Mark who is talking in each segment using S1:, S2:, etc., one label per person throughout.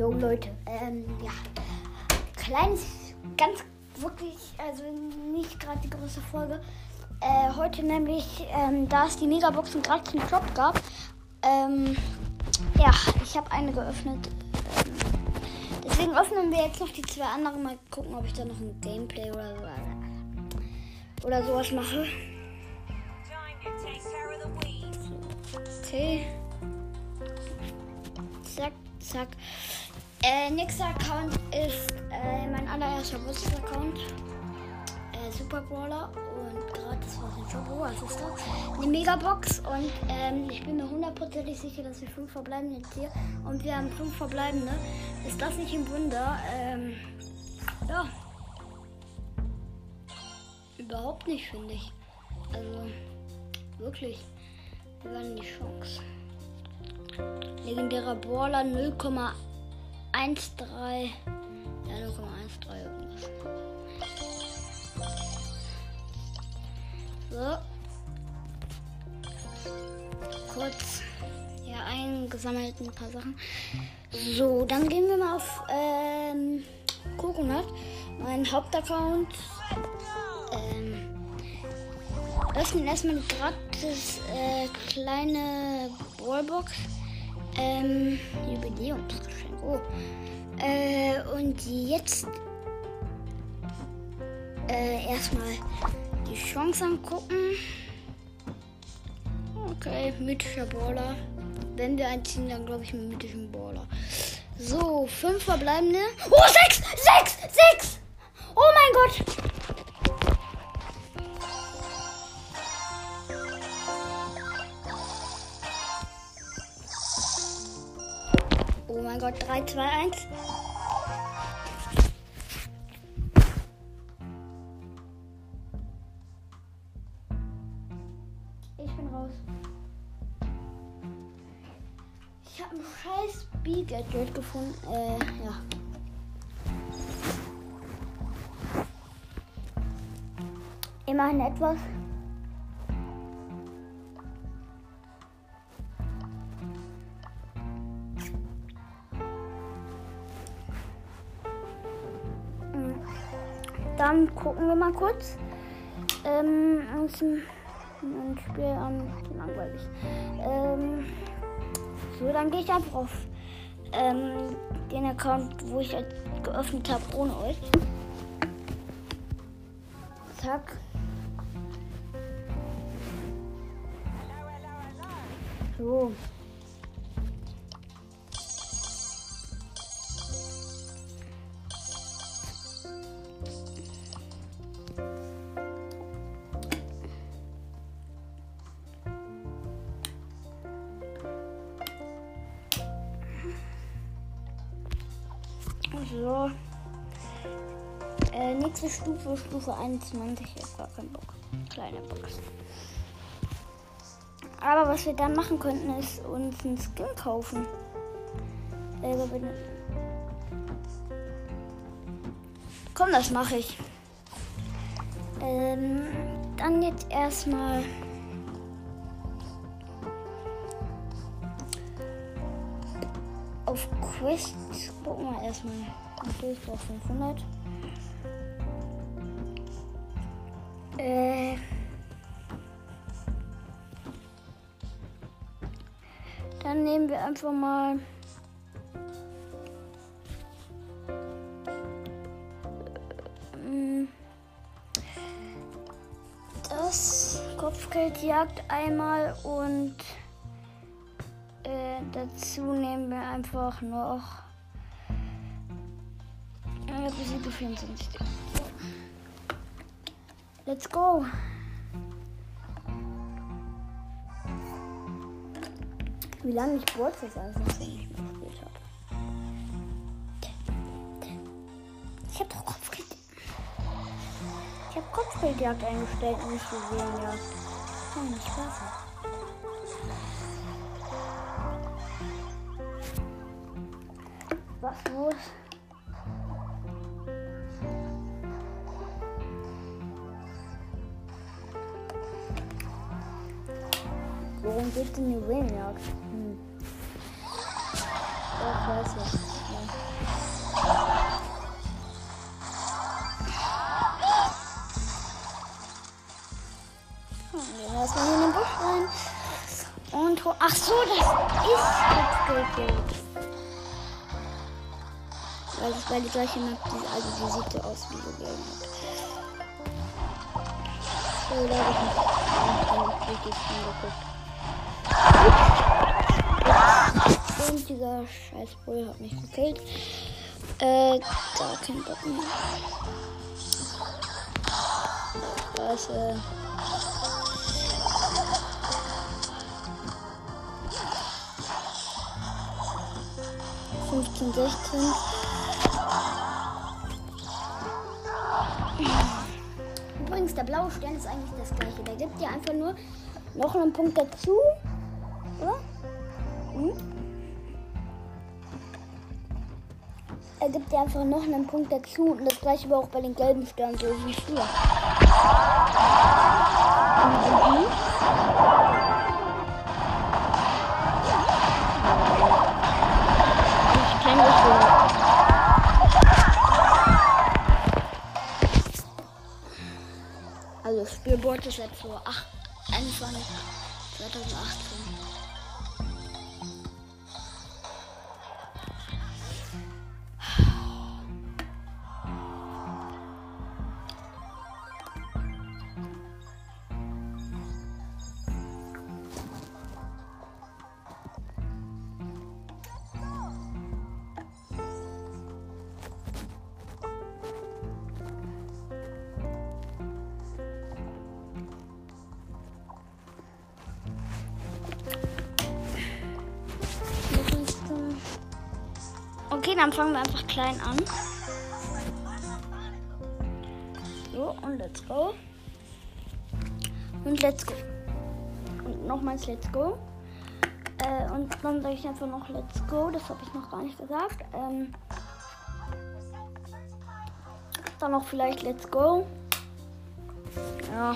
S1: Jo Leute, ähm, ja. Kleines, ganz wirklich, also nicht gerade die große Folge. Äh, heute nämlich, ähm, da es die Megaboxen gerade zum Drop gab, ähm, ja, ich habe eine geöffnet. Ähm, deswegen öffnen wir jetzt noch die zwei anderen. Mal gucken, ob ich da noch ein Gameplay oder so oder sowas mache. Okay. Zack, zack. Äh, nächster Account ist äh, mein allererster Bus-Account. Äh, Super Brawler und gratis was in Shop. Oh, was ist das? Eine Megabox und ähm, ich bin mir hundertprozentig sicher, dass wir fünf verbleibende hier und wir haben fünf verbleibende. Ist das nicht ein Wunder? Ähm, ja. Überhaupt nicht, finde ich. Also, wirklich. Wir werden die Chance. Legendärer Brawler 0,13. Ja, 0,13 irgendwas. So. Kurz ja eingesammelt ein paar Sachen. So, dann gehen wir mal auf ähm, Coconut, mein Hauptaccount. Ähm, öffnen erstmal gratis äh, kleine Ballbox. Ähm, Jubiläumsgeschenk. Oh. Äh, und jetzt äh, erstmal die Chance angucken. Okay, mythischer Baller. Wenn wir einziehen, dann glaube ich mit mythischen Baller. So, fünf verbleibende. Oh, sechs! Sechs! Sechs! Oh mein Gott! Mein Gott, 3, 2, 1. Ich bin raus. Ich habe ein scheiß B-Gadget gefunden. Äh, ja. Immerhin etwas. Dann gucken wir mal kurz. Ähm, uns ein, Spiel an. Langweilig. Ähm, so, dann gehe ich einfach auf ähm, den Account, wo ich jetzt geöffnet habe, ohne euch. Zack. So. So. Äh, nächste Stufe, Stufe 21. Ich gar keinen Bock. Kleine Box. Aber was wir dann machen könnten, ist uns einen Skin kaufen. Äh, Komm, das mache ich. Ähm, dann jetzt erstmal. Auf Quest gucken wir erstmal. Okay, ich brauche 500. Äh. Dann nehmen wir einfach mal. Das Kopfgeldjagd einmal und äh, dazu nehmen wir einfach noch äh, besiege 24. Let's go. Wie lange ich Brawl das alles noch nicht mehr gespielt habe. Ich habe doch Kopfgeld. Ich habe Kopfgeldjagd eingestellt und nicht gesehen, ja. Oh, nicht besser. Was los? Warum geht denn nur Weniak? Hm. Doch, weiß ich. Hm, Und ach so, das ist jetzt gekillt. Weil das war die gleiche Map, die, also die sieht so aus wie so gelb. So, da habe ich mich ah, wirklich angeguckt. Und dieser scheiß Bull hat mich gekillt. Äh, da kein Bock mehr. Äh, 15, 16. Übrigens, der blaue Stern ist eigentlich das gleiche. Der gibt dir einfach nur noch einen Punkt dazu. Er gibt dir einfach noch einen Punkt dazu. Und das gleiche war auch bei den gelben Sternen, so wie früher. Mhm. Also Spielboard ist jetzt so 8, 21, 2018. Okay, dann fangen wir einfach klein an. So, und let's go. Und let's go. Und nochmals let's go. Äh, und dann sage ich einfach noch let's go. Das habe ich noch gar nicht gesagt. Ähm, dann noch vielleicht let's go. Ja.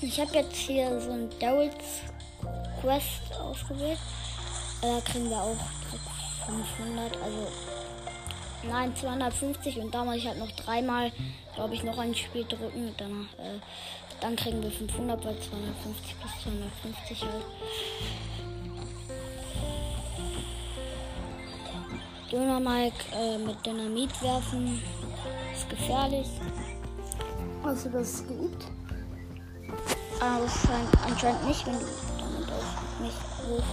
S1: Ich habe jetzt hier so ein Daryl's Quest ausgewählt. Da äh, kriegen wir auch 500, also nein, 250 und da muss ich halt noch dreimal, glaube ich, noch ein Spiel drücken dann, äh, dann kriegen wir 500 bei 250 bis 250 halt. Döner Mike äh, mit Dynamit werfen ist gefährlich. Hast du das geübt? Aber scheint anscheinend nicht, wenn du nicht hoch.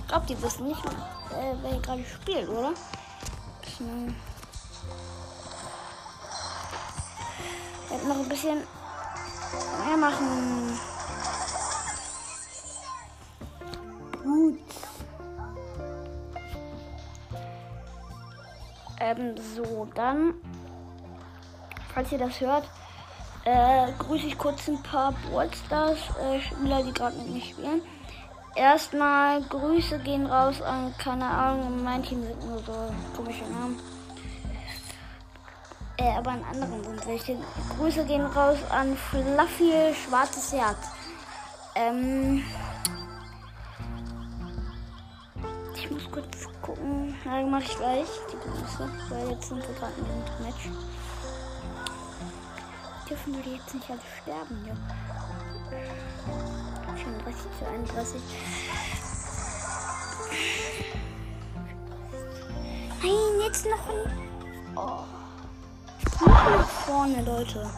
S1: Ich glaube, die wissen nicht, äh, wer hier gerade spielt, oder? Hm. Ich noch ein bisschen mehr machen. Gut. Ähm, so, dann falls ihr das hört, äh, grüße ich kurz ein paar Ballstars äh, die gerade mit mir spielen. Erstmal Grüße gehen raus an, keine Ahnung, mein Team sind nur so komische Namen. Äh, aber an anderen sind welche. Grüße gehen raus an Fluffy Schwarzes Herz. Ähm, ich muss kurz gucken. Ja, mache ich gleich die Grüße, weil jetzt sind wir gerade in dem Match dürfen wir jetzt nicht alle sterben, ja. 34 zu 31. Nein, jetzt noch ein. Oh. Nach vorne, Leute.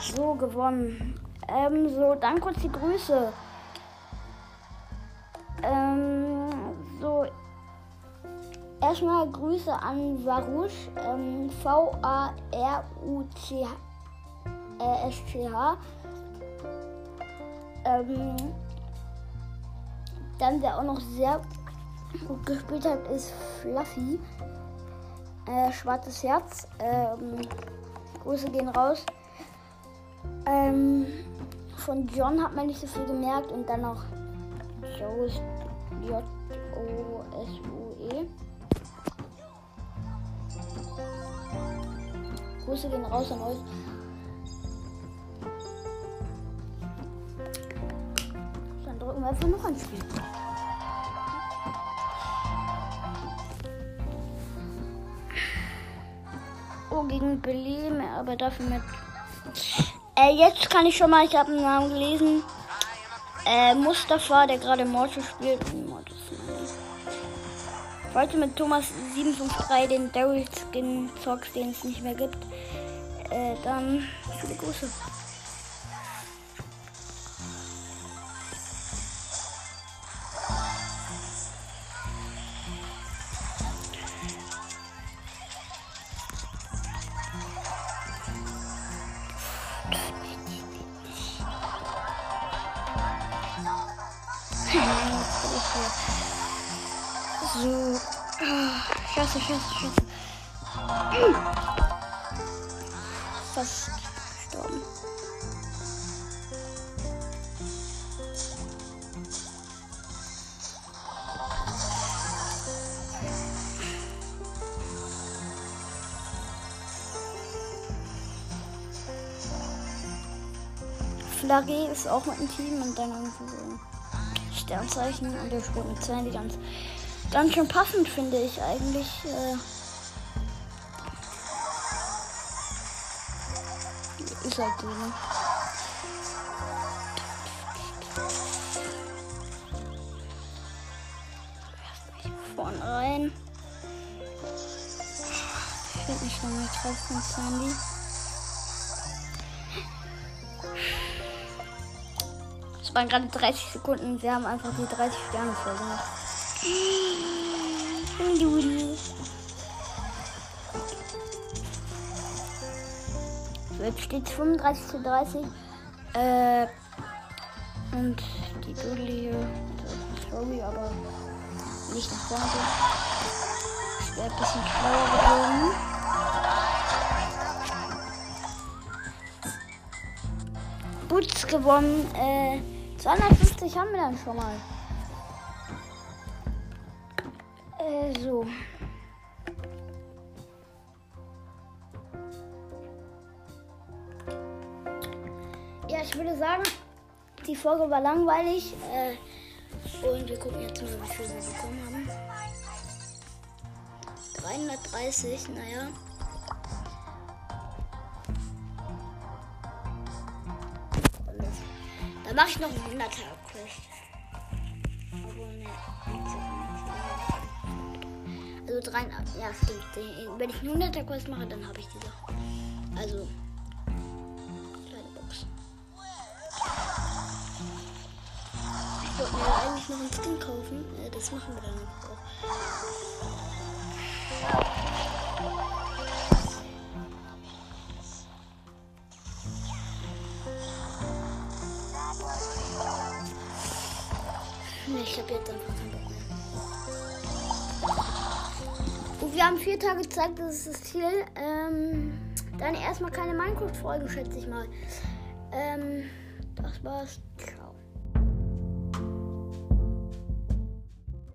S1: So, gewonnen. Ähm, so, dann kurz die Grüße. Erstmal Grüße an Varusch, ähm, V-A-R-U-C-H. Ähm, dann, der auch noch sehr gut gespielt hat, ist Fluffy. Äh, schwarzes Herz. Ähm, Grüße gehen raus. Ähm, von John hat man nicht so viel gemerkt und dann noch Joes J-O-S-U-E. Grüße gehen raus an euch. Dann drücken wir einfach noch ein Spiel. Oh, gegen Billy, aber dafür mit. Äh, jetzt kann ich schon mal, ich habe einen Namen gelesen. Äh, Mustafa, der gerade Mortis spielt. Oh, ich Wollte mit Thomas 753 den Daryl Skin Socks, den es nicht mehr gibt. Äh, dann viele Grüße. So. Scheiße, scheiße, scheiße. Fast gestorben. Flagge ist auch mit dem Team und dann irgendwie so Sternzeichen und der spielt mit Sandy ganz, ganz schön passend, finde ich eigentlich. Äh ist halt so, ne? Vorne rein. Ich werde mich nochmal treffen, Sandy. Es waren gerade 30 Sekunden. Wir haben einfach die 30 Sterne voll gemacht. Jetzt steht 35 zu 30. Äh, und die Dudel hier. Sorry, aber nicht nach vorne. Ich wäre ein bisschen schlauer geworden. Boots gewonnen. Äh, 250 haben wir dann schon mal. Äh, so. Ich würde sagen, die Folge war langweilig. Äh, und wir gucken jetzt mal, wie viel wir bekommen haben. 330, naja. Dann mache ich noch einen 100er Quest. Also drei, ja stimmt. Wenn ich einen 100er Quest mache, dann habe ich die Sache. Also, eigentlich noch einen Skin kaufen. Äh, das machen wir dann auch. Ich habe jetzt einfach keinen Bock mehr. Und wir haben vier Tage Zeit, das ist das Ziel. Ähm, dann erstmal keine Minecraft-Folge, schätze ich mal. Ähm, das war's.